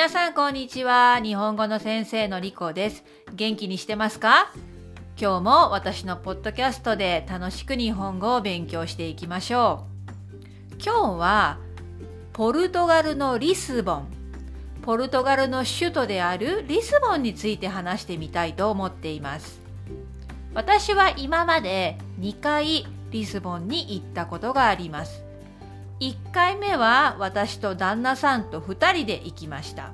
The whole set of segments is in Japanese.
皆さんこんにちは。日本語の先生のりこです。元気にしてますか？今日も私のポッドキャストで楽しく日本語を勉強していきましょう。今日はポルトガルのリスボン。ポルトガルの首都であるリスボンについて話してみたいと思っています。私は今まで2回リスボンに行ったことがあります。1回目は私と旦那さんと2人で行きました。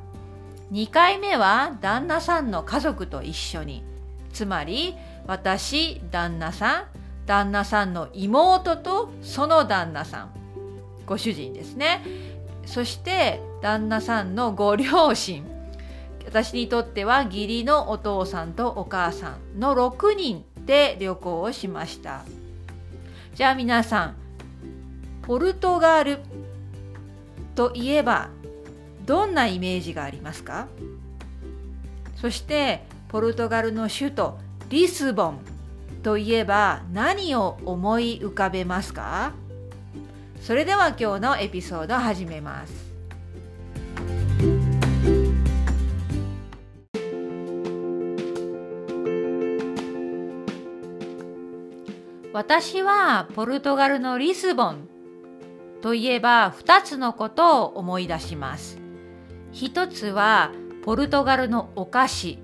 2回目は旦那さんの家族と一緒に。つまり私旦那さん旦那さんの妹とその旦那さん。ご主人ですね。そして旦那さんのご両親。私にとっては義理のお父さんとお母さんの6人で旅行をしました。じゃあ皆さんポルトガルといえばどんなイメージがありますか？そしてポルトガルの首都リスボンといえば何を思い浮かべますか？それでは今日のエピソード始めます。私はポルトガルのリスボンといえば2つのことを思い出します。一つはポルトガルのお菓子、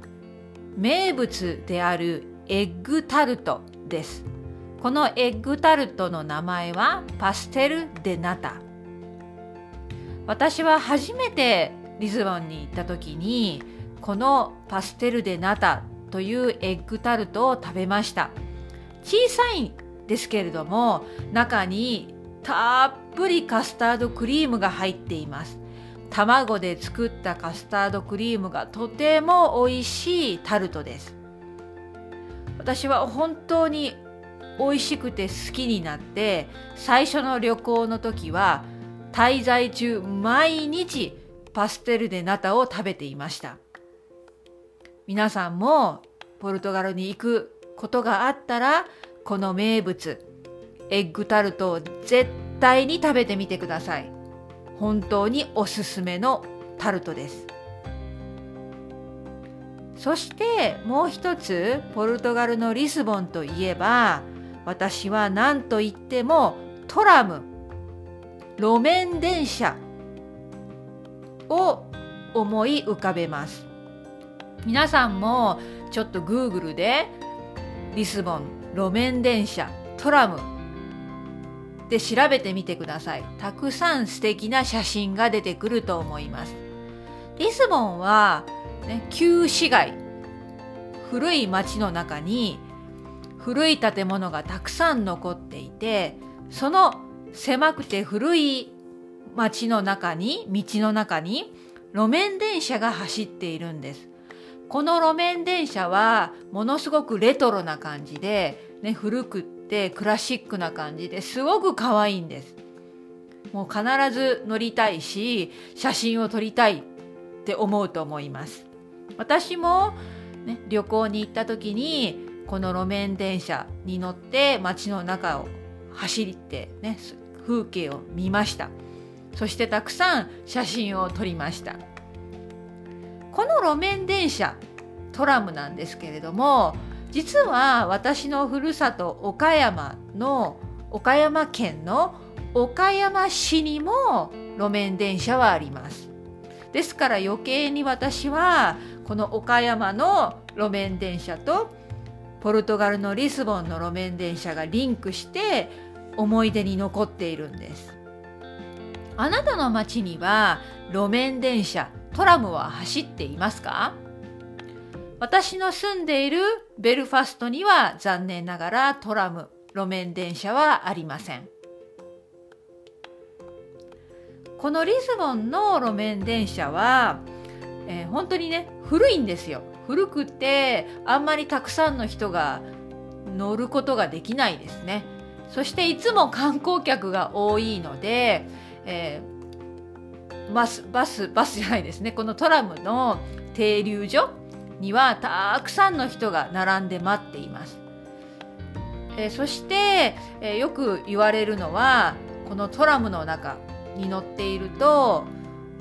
名物であるエッグタルトです。このエッグタルトの名前はパステル・デ・ナタ。私は初めてリスボンに行った時にこのパステル・デ・ナタというエッグタルトを食べました。小さいですけれども中にたっぷりカスタードクリームが入っています。卵で作ったカスタードクリームがとても美味しいタルトです。私は本当に美味しくて好きになって最初の旅行の時は滞在中毎日パステルでナタを食べていました。皆さんもポルトガルに行くことがあったらこの名物エッグタルトを絶対に食べてみてください。本当におすすめのタルトです。そしてもう一つポルトガルのリスボンといえば私は何と言ってもトラム。路面電車を思い浮かべます。皆さんもちょっと Google でリスボン路面電車トラムで調べてみてください。たくさん素敵な写真が出てくると思います。リスボンは、ね、旧市街、古い町の中に古い建物がたくさん残っていて、その狭くて古い町の中に、道の中に路面電車が走っているんです。この路面電車はものすごくレトロな感じで、ね、古くてクラシックな感じですごく可愛いんです。もう必ず乗りたいし写真を撮りたいって思うと思います。私も、ね、旅行に行った時にこの路面電車に乗って街の中を走って、ね、風景を見ました。そしてたくさん写真を撮りました。この路面電車トラムなんですけれども実は私のふるさと岡山の岡山県の岡山市にも路面電車はあります。ですから余計に私はこの岡山の路面電車とポルトガルのリスボンの路面電車がリンクして思い出に残っているんです。あなたの町には路面電車トラムは走っていますか？私の住んでいるベルファストには残念ながらトラム、路面電車はありません。このリスボンの路面電車は、えー、本当にね古いんですよ。古くてあんまりたくさんの人が乗ることができないですね。そしていつも観光客が多いので、えー、バスバスバスじゃないですねこのトラムの停留所にはたくさんの人が並んで待っています。えー、そして、えー、よく言われるのはこのトラムの中に乗っていると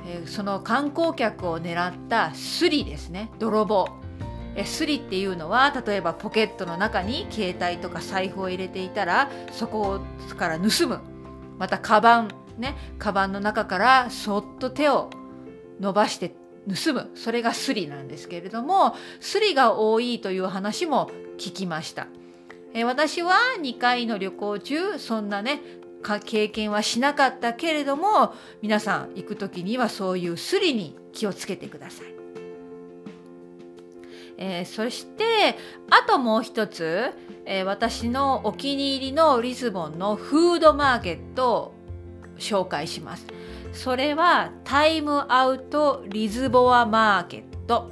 えー、その観光客を狙ったスリですね。泥棒。えスリっていうのは例えばポケットの中に携帯とか財布を入れていたらそこから盗む。またカバンね。カバンの中からそっと手を伸ばして盗むそれがスリなんですけれどもスリが多いという話も聞きました。え私は2回の旅行中そんなね経験はしなかったけれども皆さん行く時にはそういうスリに気をつけてください。えー、そしてあともう一つ、えー、私のお気に入りのリスボンのフードマーケットを紹介します。それはタイムアウトリズボアマーケット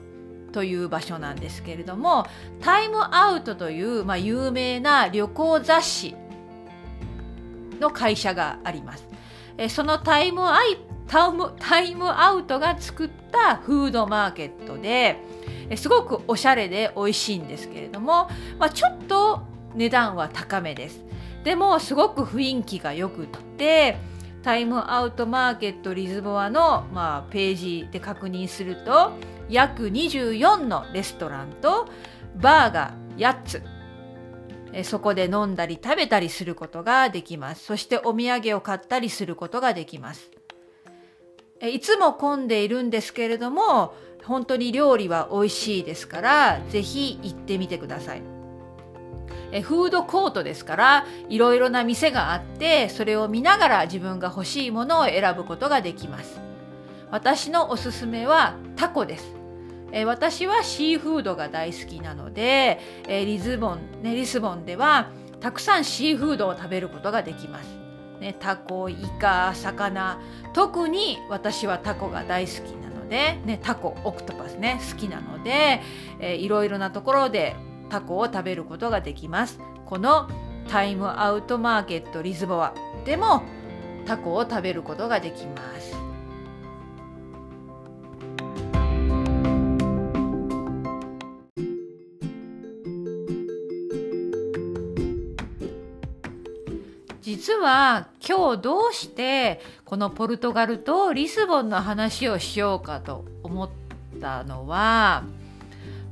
という場所なんですけれどもタイムアウトという、まあ、有名な旅行雑誌の会社があります。えそのタイムアイタイムタイムアウトが作ったフードマーケットですごくおしゃれで美味しいんですけれども、まあ、ちょっと値段は高めです。でもすごく雰囲気がよくってタイムアウトマーケットリズボアの、まあ、ページで確認すると約24のレストランとバーが8つ。えそこで飲んだり食べたりすることができます。そしてお土産を買ったりすることができます。えいつも混んでいるんですけれども本当に料理は美味しいですからぜひ行ってみてください。えフードコートですからいろいろな店があってそれを見ながら自分が欲しいものを選ぶことができます。私のおすすめはタコです。え、私はシーフードが大好きなので、え、リズボン、ね、リスボンではたくさんシーフードを食べることができます。ね、タコ、イカ、魚。特に私はタコが大好きなので、ね、タコオクトパスね好きなので、えー、いろいろなところでタコを食べることができます。このタイムアウトマーケットリズボアでもタコを食べることができます。実は今日どうしてこのポルトガルとリスボンの話をしようかと思ったのは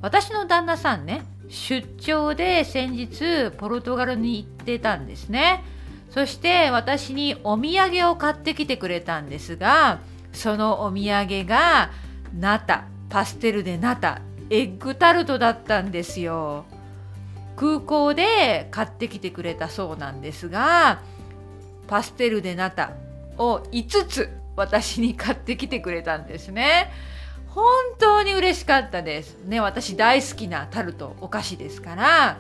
私の旦那さんね出張で先日ポルトガルに行ってたんですねそして私にお土産を買ってきてくれたんですがそのお土産がナタパステルでナタエッグタルトだったんですよ空港で買ってきてくれたそうなんですがパステルでナタを5つ私に買ってきてくれたんですね。本当に嬉しかったです。ね、私大好きなタルトお菓子ですから、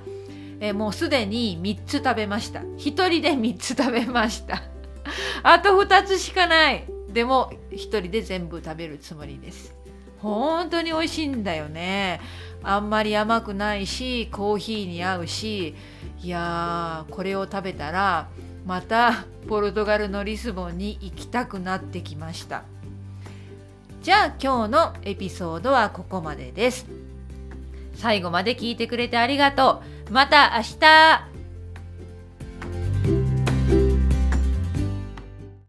えもうすでに3つ食べました。1人で3つ食べました。あと2つしかない。でも1人で全部食べるつもりです。本当に美味しいんだよね。あんまり甘くないし、コーヒーに合うし、いやー、これを食べたら、またポルトガルのリスボンに行きたくなってきましたじゃあ今日のエピソードはここまでです。最後まで聞いてくれてありがとう。また明日。